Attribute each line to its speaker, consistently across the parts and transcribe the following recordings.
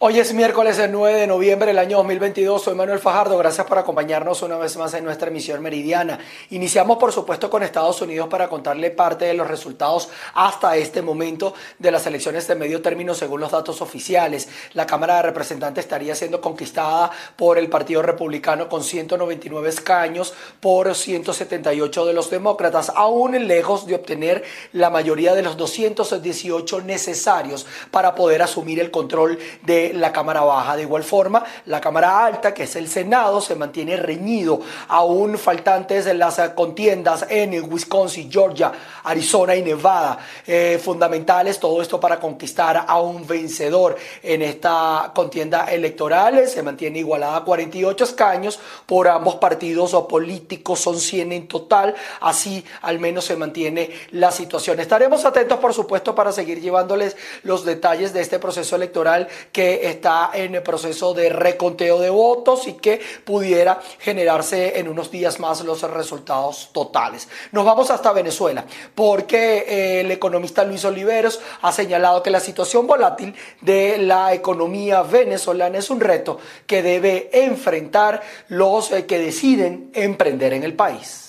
Speaker 1: Hoy es miércoles el 9 de noviembre del año 2022. Soy Manuel Fajardo. Gracias por acompañarnos una vez más en nuestra emisión meridiana. Iniciamos, por supuesto, con Estados Unidos para contarle parte de los resultados hasta este momento de las elecciones de medio término según los datos oficiales. La Cámara de Representantes estaría siendo conquistada por el Partido Republicano con 199 escaños por 178 de los demócratas, aún lejos de obtener la mayoría de los 218 necesarios para poder asumir el control de la Cámara Baja. De igual forma, la Cámara Alta, que es el Senado, se mantiene reñido, aún faltantes en las contiendas en Wisconsin, Georgia, Arizona y Nevada, eh, fundamentales, todo esto para conquistar a un vencedor en esta contienda electoral. Se mantiene igualada a 48 escaños por ambos partidos o políticos, son 100 en total, así al menos se mantiene la situación. Estaremos atentos, por supuesto, para seguir llevándoles los detalles de este proceso electoral que está en el proceso de reconteo de votos y que pudiera generarse en unos días más los resultados totales. Nos vamos hasta Venezuela porque eh, el economista Luis Oliveros ha señalado que la situación volátil de la economía venezolana es un reto que debe enfrentar los eh, que deciden emprender en el país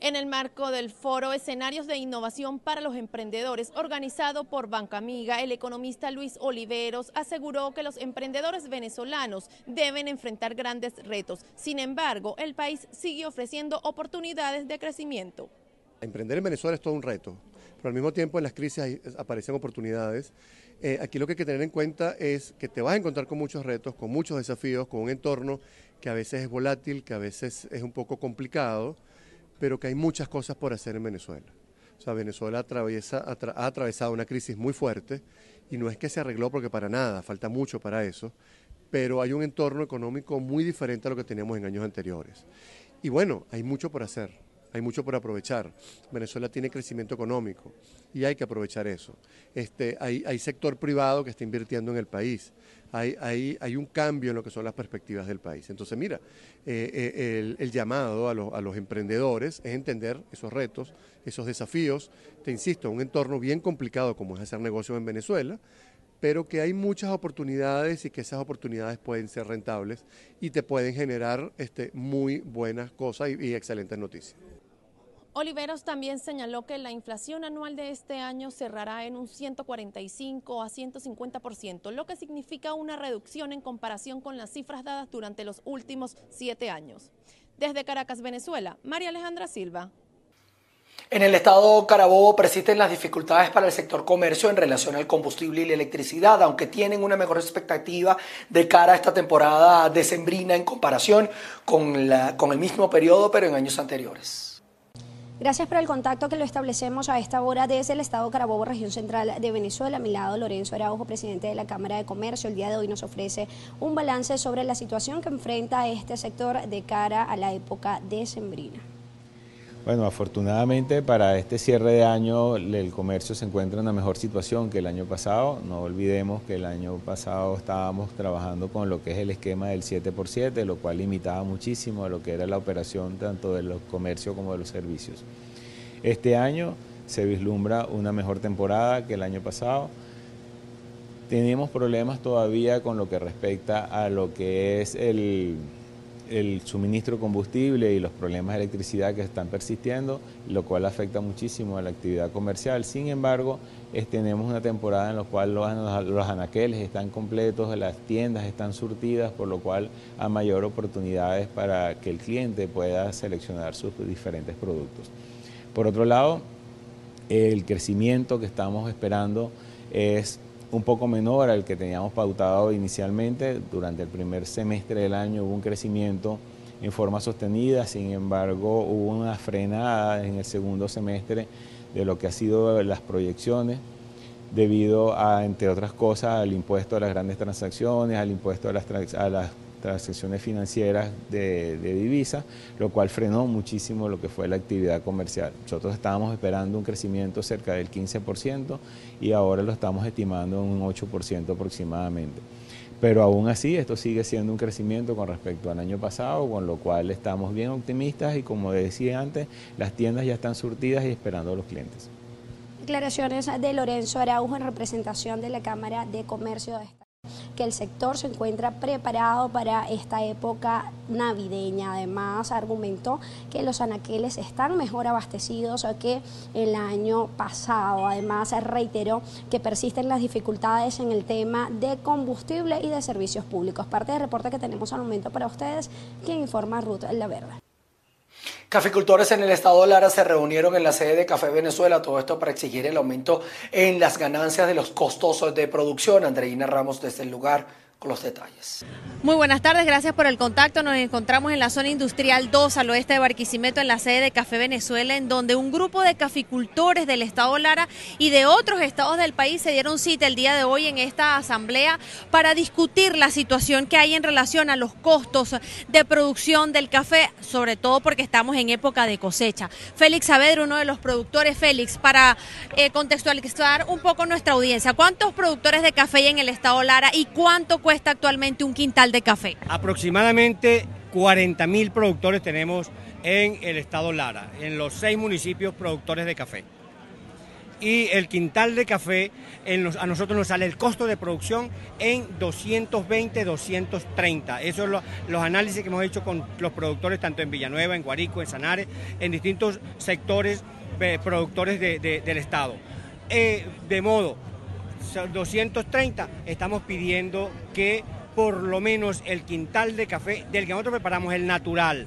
Speaker 2: en el marco del foro Escenarios de Innovación para los Emprendedores, organizado por Banca Amiga, el economista Luis Oliveros aseguró que los emprendedores venezolanos deben enfrentar grandes retos. Sin embargo, el país sigue ofreciendo oportunidades de crecimiento.
Speaker 3: Emprender en Venezuela es todo un reto, pero al mismo tiempo en las crisis aparecen oportunidades. Eh, aquí lo que hay que tener en cuenta es que te vas a encontrar con muchos retos, con muchos desafíos, con un entorno que a veces es volátil, que a veces es un poco complicado pero que hay muchas cosas por hacer en Venezuela. O sea, Venezuela ha atravesado una crisis muy fuerte y no es que se arregló porque para nada, falta mucho para eso, pero hay un entorno económico muy diferente a lo que teníamos en años anteriores. Y bueno, hay mucho por hacer, hay mucho por aprovechar. Venezuela tiene crecimiento económico y hay que aprovechar eso. Este, hay sector privado que está invirtiendo en el país hay, hay, un cambio en lo que son las perspectivas del país. Entonces, mira, eh, eh, el, llamado a, los emprendedores es entender esos retos, esos desafíos, te insisto, un entorno bien complicado como es hacer negocios en Venezuela, pero que hay muchas oportunidades y que esas oportunidades pueden ser rentables y te pueden generar este, muy buenas cosas y excelentes noticias.
Speaker 2: Oliveros también señaló que la inflación anual de este año cerrará en un 145 a 150%, lo que significa una reducción en comparación con las cifras dadas durante los últimos siete años. Desde Caracas, Venezuela, María Alejandra Silva.
Speaker 1: En el estado Carabobo persisten las dificultades para el sector comercio en relación al combustible y la electricidad, aunque tienen una mejor expectativa de cara a esta temporada decembrina en comparación con, la, con el mismo periodo, pero en años anteriores.
Speaker 4: Gracias por el contacto que lo establecemos a esta hora desde el Estado Carabobo, región central de Venezuela. A mi lado, Lorenzo Araujo, presidente de la Cámara de Comercio. El día de hoy nos ofrece un balance sobre la situación que enfrenta este sector de cara a la época decembrina.
Speaker 5: Bueno, afortunadamente para este cierre de año el comercio se encuentra en una mejor situación que el año pasado. No olvidemos que el año pasado estábamos trabajando con lo que es el esquema del 7x7, lo cual limitaba muchísimo lo que era la operación tanto de los comercios como de los servicios. Este año se vislumbra una mejor temporada que el año pasado. Tenemos problemas todavía con lo que respecta a lo que es el el suministro de combustible y los problemas de electricidad que están persistiendo, lo cual afecta muchísimo a la actividad comercial. Sin embargo, tenemos una temporada en la cual los, anaqueles están completos, las tiendas están surtidas, por lo cual hay mayor oportunidades para que el cliente pueda seleccionar sus diferentes productos. Por otro lado, el crecimiento que estamos esperando es un poco menor al que teníamos pautado inicialmente. Durante el primer semestre del año hubo un crecimiento en forma sostenida, sin embargo hubo una frenada en el segundo semestre de lo que ha sido las proyecciones debido a, entre otras cosas, al impuesto a las grandes transacciones, al impuesto a las, a las transacciones financieras de, de divisa, lo cual frenó muchísimo lo que fue la actividad comercial. Nosotros estábamos esperando un crecimiento cerca del 15% y ahora lo estamos estimando en un 8% aproximadamente. Pero aún así, esto sigue siendo un crecimiento con respecto al año pasado, con lo cual estamos bien optimistas y como decía antes, las tiendas ya están surtidas y esperando a los clientes.
Speaker 4: Declaraciones de Lorenzo Araujo en representación de la Cámara de Comercio de que el sector se encuentra preparado para esta época navideña. Además, argumentó que los anaqueles están mejor abastecidos que el año pasado. Además, reiteró que persisten las dificultades en el tema de combustible y de servicios públicos. Parte del reporte que tenemos al momento para ustedes, quien informa Ruth La Verde.
Speaker 1: Caficultores en el estado de Lara se reunieron en la sede de Café Venezuela, todo esto para exigir el aumento en las ganancias de los costos de producción. Andreina Ramos desde el lugar con los detalles.
Speaker 2: Muy buenas tardes, gracias por el contacto. Nos encontramos en la zona industrial 2 al oeste de Barquisimeto, en la sede de Café Venezuela, en donde un grupo de caficultores del estado Lara y de otros estados del país se dieron cita el día de hoy en esta asamblea para discutir la situación que hay en relación a los costos de producción del café, sobre todo porque estamos en época de cosecha. Félix Saavedra, uno de los productores, Félix, para eh, contextualizar un poco nuestra audiencia, ¿cuántos productores de café hay en el estado Lara y cuánto cuesta actualmente un quintal de café?
Speaker 6: Aproximadamente 40 mil productores tenemos en el estado Lara, en los seis municipios productores de café. Y el quintal de café, a nosotros nos sale el costo de producción en 220, 230. Esos son los, análisis que hemos hecho con los productores tanto en Villanueva, en Guarico, en Sanare, en distintos sectores eh, productores del estado. Eh, de modo 230, estamos pidiendo que por lo menos el quintal de café del que nosotros preparamos, el natural,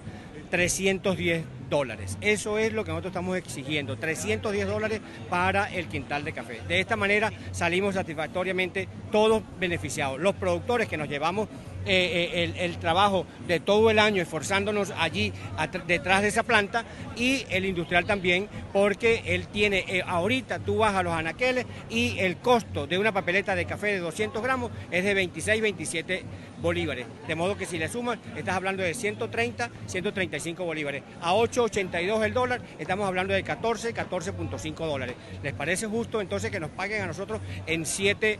Speaker 6: 310 dólares. Eso es lo que nosotros estamos exigiendo, 310 dólares para el quintal de café. De esta manera salimos satisfactoriamente todos beneficiados. Los productores que nos llevamos eh, eh, el, trabajo de todo el año esforzándonos allí detrás de esa planta y el industrial también porque él tiene, eh, ahorita tú vas a los anaqueles y el costo de una papeleta de café de 200 gramos es de 26, 27 bolívares. De modo que si le sumas, estás hablando de 130, 135 bolívares. A 8,82 el dólar, estamos hablando de 14, 14.5 dólares. ¿Les parece justo entonces que nos paguen a nosotros en 7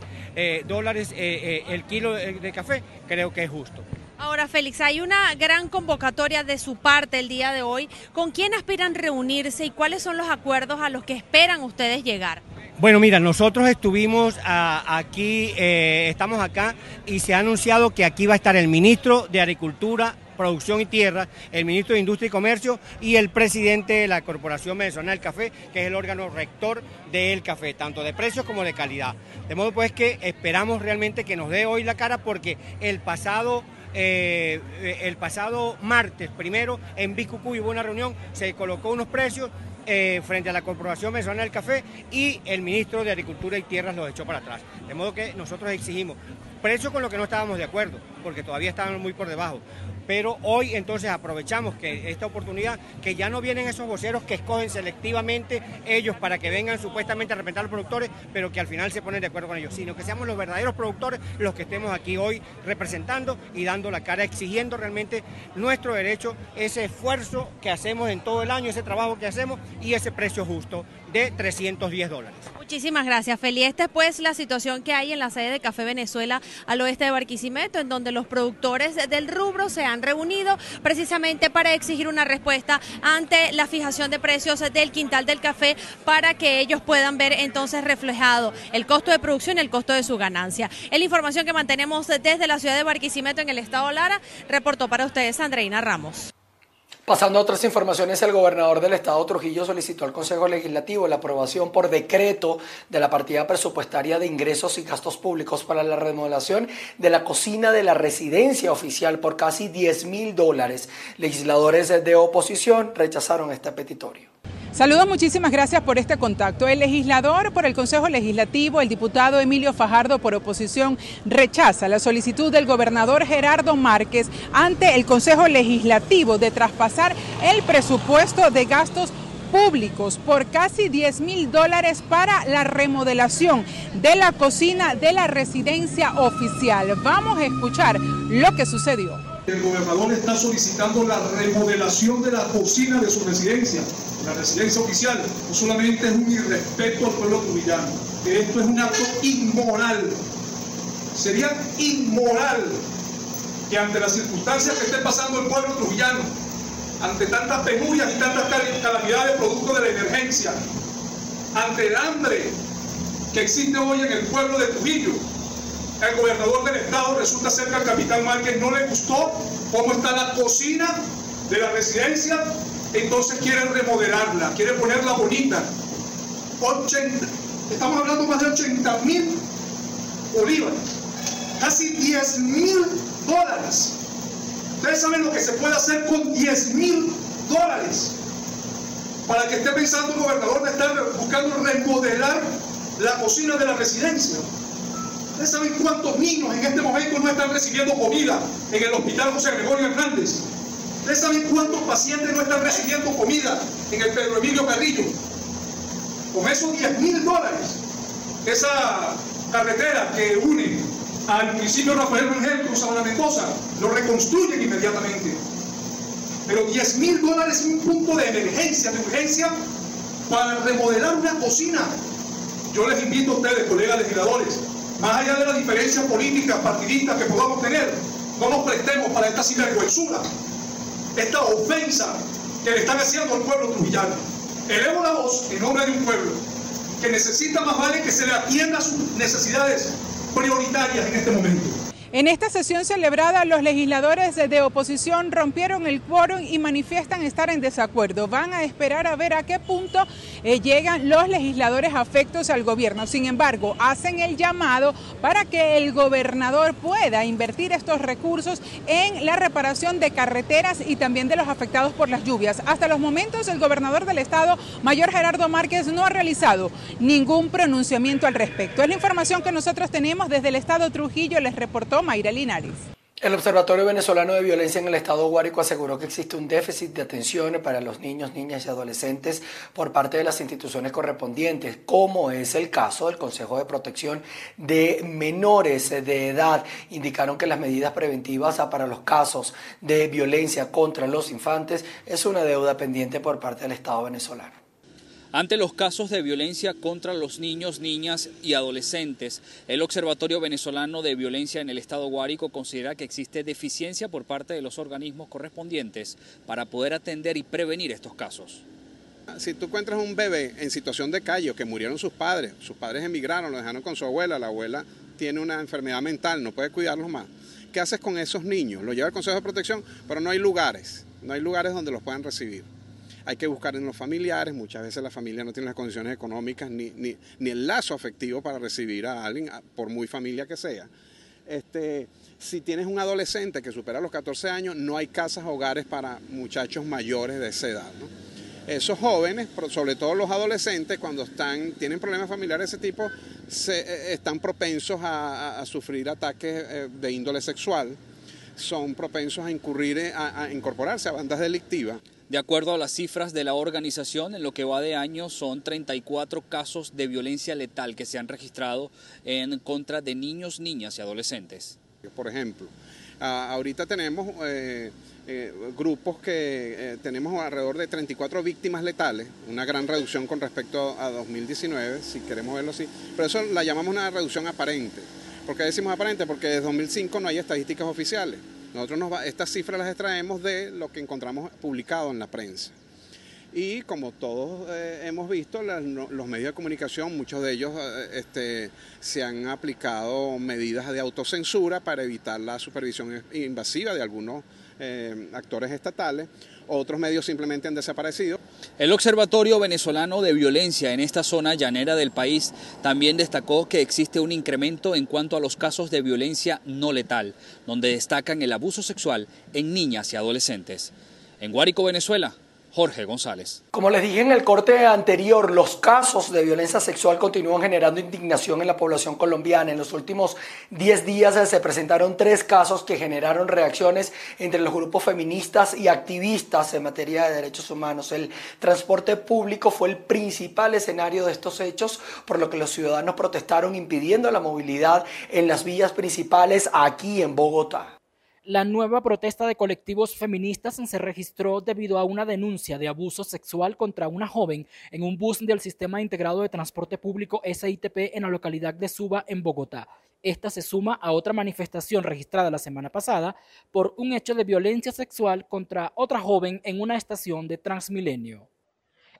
Speaker 6: dólares el kilo de café? Creo que es justo.
Speaker 2: Ahora, Félix, hay una gran convocatoria de su parte el día de hoy. ¿Con quién aspiran reunirse y cuáles son los acuerdos a los que esperan ustedes llegar?
Speaker 6: Bueno, mira, nosotros estuvimos ah, aquí, eh, estamos acá y se ha anunciado que aquí va a estar el ministro de Agricultura, Producción y Tierra, el ministro de Industria y Comercio y el presidente de la Corporación Venezolana del Café, que es el órgano rector del café, tanto de precios como de calidad. De modo pues que esperamos realmente que nos dé hoy la cara porque el pasado... Eh, el pasado martes primero en Bicucuy hubo una reunión, se colocó unos precios eh, frente a la Corporación Venezolana del Café y el ministro de Agricultura y Tierras los echó para atrás. De modo que nosotros exigimos precios con lo que no estábamos de acuerdo, porque todavía estaban muy por debajo pero hoy entonces aprovechamos que esta oportunidad, que ya no vienen esos voceros que escogen selectivamente ellos para que vengan supuestamente a representar a los productores, pero que al final se ponen de acuerdo con ellos, sino que seamos los verdaderos productores los que estemos aquí hoy representando y dando la cara, exigiendo realmente nuestro derecho, ese esfuerzo que hacemos en todo el año, ese trabajo que hacemos y ese precio justo de 310 dólares.
Speaker 2: Muchísimas gracias, Feli. Esta es pues la situación que hay en la sede de Café Venezuela al oeste de Barquisimeto, en donde los productores del rubro se han reunido precisamente para exigir una respuesta ante la fijación de precios del quintal del café para que ellos puedan ver entonces reflejado el costo de producción y el costo de su ganancia. Es la información que mantenemos desde la ciudad de Barquisimeto en el estado Lara. Reportó para ustedes Andreina Ramos.
Speaker 1: Pasando a otras informaciones, el gobernador del estado Trujillo solicitó al Consejo Legislativo la aprobación por decreto de la partida presupuestaria de ingresos y gastos públicos para la remodelación de la cocina de la residencia oficial por casi 10 mil dólares. Legisladores de oposición rechazaron este petitorio.
Speaker 7: Saludos, muchísimas gracias por este contacto. El legislador por el Consejo Legislativo, el diputado Emilio Fajardo por oposición, rechaza la solicitud del gobernador Gerardo Márquez ante el Consejo Legislativo de traspasar el presupuesto de gastos públicos por casi 10 mil dólares para la remodelación de la cocina de la residencia oficial. Vamos a escuchar lo que sucedió.
Speaker 8: El gobernador está solicitando la remodelación de la cocina de su residencia, la residencia oficial. No solamente es un irrespeto al pueblo trujillano, que esto es un acto inmoral. Sería inmoral que ante las circunstancias que esté pasando el pueblo trujillano, ante tantas penurias y tantas calamidades producto de la emergencia, ante el hambre que existe hoy en el pueblo de Trujillo, el gobernador del estado resulta ser que al capitán Márquez no le gustó cómo está la cocina de la residencia, entonces quiere remodelarla, quiere ponerla bonita. 80, estamos hablando más de 80 mil bolívares, casi 10 mil dólares. Ustedes saben lo que se puede hacer con 10 mil dólares para que esté pensando el gobernador de estar buscando remodelar la cocina de la residencia. ¿Ustedes saben cuántos niños en este momento no están recibiendo comida en el hospital José Gregorio Hernández? ¿Ustedes saben cuántos pacientes no están recibiendo comida en el Pedro Emilio Carrillo? Con esos 10 mil dólares, esa carretera que une al municipio Rafael Rangel con Sabana Mendoza, lo reconstruyen inmediatamente. Pero 10 mil dólares es un punto de emergencia, de urgencia, para remodelar una cocina. Yo les invito a ustedes, colegas legisladores, más allá de las diferencias políticas, partidistas que podamos tener, no nos prestemos para esta sinvergüenzura, esta ofensa que le están haciendo al pueblo trujillano. Elevo la voz en nombre de un pueblo que necesita más vale que se le atienda a sus necesidades prioritarias en este momento.
Speaker 7: En esta sesión celebrada, los legisladores de oposición rompieron el quórum y manifiestan estar en desacuerdo. Van a esperar a ver a qué punto eh, llegan los legisladores afectos al gobierno. Sin embargo, hacen el llamado para que el gobernador pueda invertir estos recursos en la reparación de carreteras y también de los afectados por las lluvias. Hasta los momentos, el gobernador del estado, mayor Gerardo Márquez, no ha realizado ningún pronunciamiento al respecto. Es la información que nosotros tenemos desde el estado Trujillo, les reportó Mayra Linares.
Speaker 1: El Observatorio Venezolano de Violencia en el Estado Guárico aseguró que existe un déficit de atención para los niños, niñas y adolescentes por parte de las instituciones correspondientes, como es el caso del Consejo de Protección de Menores de Edad. Indicaron que las medidas preventivas para los casos de violencia contra los infantes es una deuda pendiente por parte del Estado venezolano.
Speaker 9: Ante los casos de violencia contra los niños, niñas y adolescentes, el Observatorio Venezolano de Violencia en el Estado Guárico considera que existe deficiencia por parte de los organismos correspondientes para poder atender y prevenir estos casos.
Speaker 10: Si tú encuentras un bebé en situación de calle que murieron sus padres, sus padres emigraron, lo dejaron con su abuela, la abuela tiene una enfermedad mental, no puede cuidarlos más, ¿qué haces con esos niños? Los lleva al Consejo de Protección, pero no hay lugares, no hay lugares donde los puedan recibir hay que buscar en los familiares, muchas veces la familia no tiene las condiciones económicas ni, ni, el lazo afectivo para recibir a alguien, por muy familia que sea. Este, si tienes un adolescente que supera los 14 años, no hay casas hogares para muchachos mayores de esa edad. Esos jóvenes, sobre todo los adolescentes, cuando están, tienen problemas familiares de ese tipo, se, eh, están propensos a, sufrir ataques eh, de índole sexual, son propensos a incurrir, a incorporarse a bandas delictivas.
Speaker 9: De acuerdo a las cifras de la organización, en lo que va de año son 34 casos de violencia letal que se han registrado en contra de niños, niñas y adolescentes.
Speaker 10: Por ejemplo, ahorita tenemos eh, eh, grupos que eh, tenemos alrededor de 34 víctimas letales, una gran reducción con respecto a 2019, si queremos verlo así, pero eso la llamamos una reducción aparente. ¿Por qué decimos aparente? Porque desde 2005 no hay estadísticas oficiales. Nosotros nos estas cifras las extraemos de lo que encontramos publicado en la prensa. Y como todos eh, hemos visto, los medios de comunicación, muchos de ellos eh, este, se han aplicado medidas de autocensura para evitar la supervisión invasiva de algunos eh, actores estatales, otros medios simplemente han desaparecido.
Speaker 9: El Observatorio Venezolano de Violencia en esta zona llanera del país también destacó que existe un incremento en cuanto a los casos de violencia no letal, donde destacan el abuso sexual en niñas y adolescentes. En Guárico, Venezuela, Jorge González.
Speaker 1: Como les dije en el corte anterior, los casos de violencia sexual continúan generando indignación en la población colombiana. En los últimos 10 días se presentaron tres casos que generaron reacciones entre los grupos feministas y activistas en materia de derechos humanos. El transporte público fue el principal escenario de estos hechos, por lo que los ciudadanos protestaron impidiendo la movilidad en las vías principales aquí en Bogotá.
Speaker 11: La nueva protesta de colectivos feministas se registró debido a una denuncia de abuso sexual contra una joven en un bus del Sistema Integrado de Transporte Público SITP en la localidad de Suba, en Bogotá. Esta se suma a otra manifestación registrada la semana pasada por un hecho de violencia sexual contra otra joven en una estación de Transmilenio.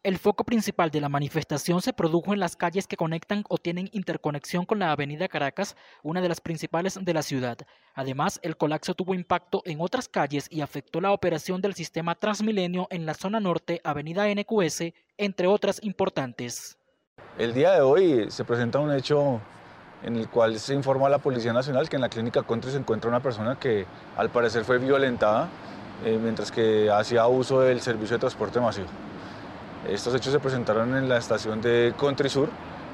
Speaker 11: El foco principal de la manifestación se produjo en las calles que conectan o tienen interconexión con la Avenida Caracas, una de las principales de la ciudad. Además, el colapso tuvo impacto en otras calles y afectó la operación del sistema Transmilenio en la zona norte, Avenida NQS, entre otras importantes.
Speaker 12: El día de hoy se presenta un hecho en el cual se informa a la Policía Nacional que en la clínica Country se encuentra una persona que al parecer fue violentada eh, mientras que hacía uso del servicio de transporte masivo. Estos hechos se presentaron en la estación de Country Sur.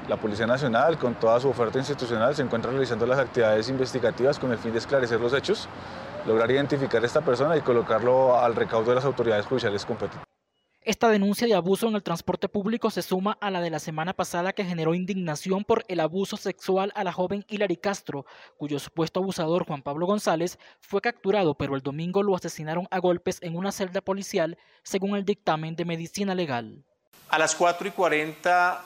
Speaker 12: La Policía Nacional, con toda su oferta institucional, se encuentra realizando las actividades investigativas con el fin de esclarecer los hechos, lograr identificar a esta persona y colocarlo al recaudo de las autoridades judiciales competentes.
Speaker 11: Esta denuncia de abuso en el transporte público se suma a la de la semana pasada que generó indignación por el abuso sexual a la joven Hilary Castro, cuyo supuesto abusador Juan Pablo González fue capturado, pero el domingo lo asesinaron a golpes en una celda policial, según el dictamen de medicina legal.
Speaker 13: A las 4 y 40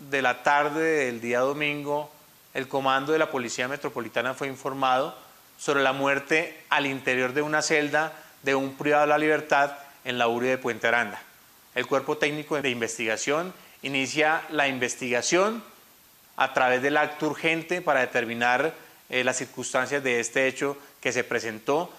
Speaker 13: de la tarde del día domingo, el comando de la Policía Metropolitana fue informado sobre la muerte al interior de una celda de un privado de la libertad en la URI de Puente Aranda. El Cuerpo Técnico de Investigación inicia la investigación a través del acto urgente para determinar eh, las circunstancias de este hecho que se presentó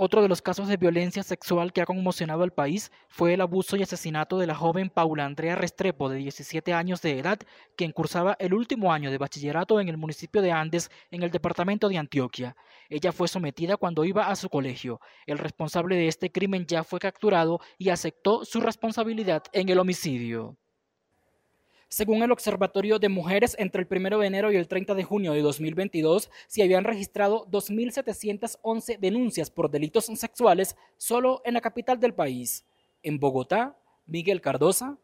Speaker 11: otro de los casos de violencia sexual que ha conmocionado al país fue el abuso y asesinato de la joven Paula Andrea Restrepo, de 17 años de edad, quien cursaba el último año de bachillerato en el municipio de Andes, en el departamento de Antioquia. Ella fue sometida cuando iba a su colegio. El responsable de este crimen ya fue capturado y aceptó su responsabilidad en el homicidio. Según el Observatorio de Mujeres, entre el 1 de enero y el 30 de junio de 2022 se habían registrado 2.711 denuncias por delitos sexuales solo en la capital del país. En Bogotá, Miguel Cardosa,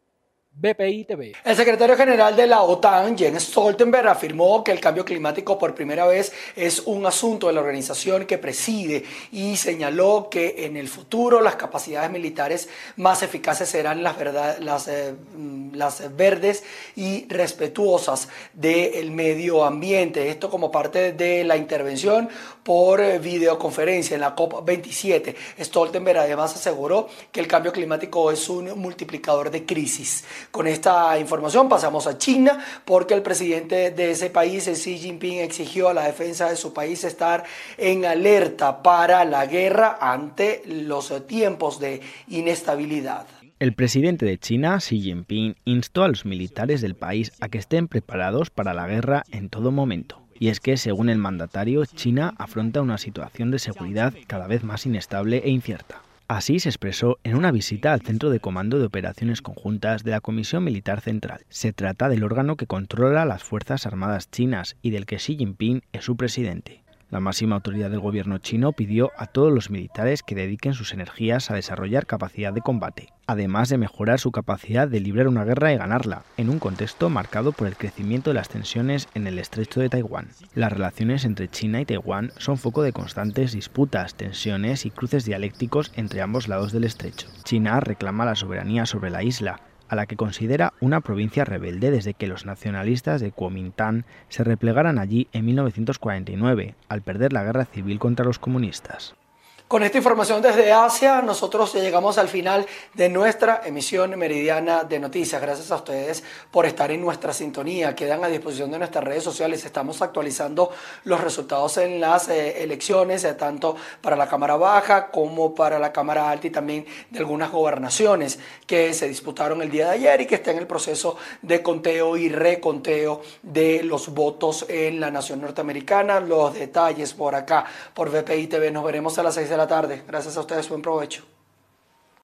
Speaker 1: El secretario general de la OTAN, Jens Stoltenberg, afirmó que el cambio climático por primera vez es un asunto de la organización que preside y señaló que en el futuro las capacidades militares más eficaces serán las, las, eh, mm, las verdes y respetuosas del medio ambiente. Esto como parte de la intervención por eh, videoconferencia en la COP27. Stoltenberg además aseguró que el cambio climático es un multiplicador de crisis. Con esta información pasamos a China porque el presidente de ese país, Xi Jinping, exigió a la defensa de su país estar en alerta para la guerra ante los tiempos de inestabilidad.
Speaker 14: El presidente de China, Xi Jinping, instó a los militares del país a que estén preparados para la guerra en todo momento. Y es que, según el mandatario, China afronta una situación de seguridad cada vez más inestable e incierta. Así se expresó en una visita al Centro de Comando de Operaciones Conjuntas de la Comisión Militar Central. Se trata del órgano que controla las Fuerzas Armadas chinas y del que Xi Jinping es su presidente. La máxima autoridad del gobierno chino pidió a todos los militares que dediquen sus energías a desarrollar capacidad de combate, además de mejorar su capacidad de librar una guerra y ganarla, en un contexto marcado por el crecimiento de las tensiones en el estrecho de Taiwán. Las relaciones entre China y Taiwán son foco de constantes disputas, tensiones y cruces dialécticos entre ambos lados del estrecho. China reclama la soberanía sobre la isla, a la que considera una provincia rebelde desde que los nacionalistas de Kuomintang se replegaran allí en 1949, al perder la guerra civil contra los comunistas.
Speaker 1: Con esta información desde Asia, nosotros llegamos al final de nuestra emisión meridiana de noticias. Gracias a ustedes por estar en nuestra sintonía. Quedan a disposición de nuestras redes sociales. Estamos actualizando los resultados en las eh, elecciones, eh, tanto para la Cámara Baja como para la Cámara Alta y también de algunas gobernaciones que se disputaron el día de ayer y que está en el proceso de conteo y reconteo de los votos en la nación norteamericana. Los detalles por acá, por VPI TV. Nos veremos a las 6 de la tarde. Gracias a ustedes, buen provecho.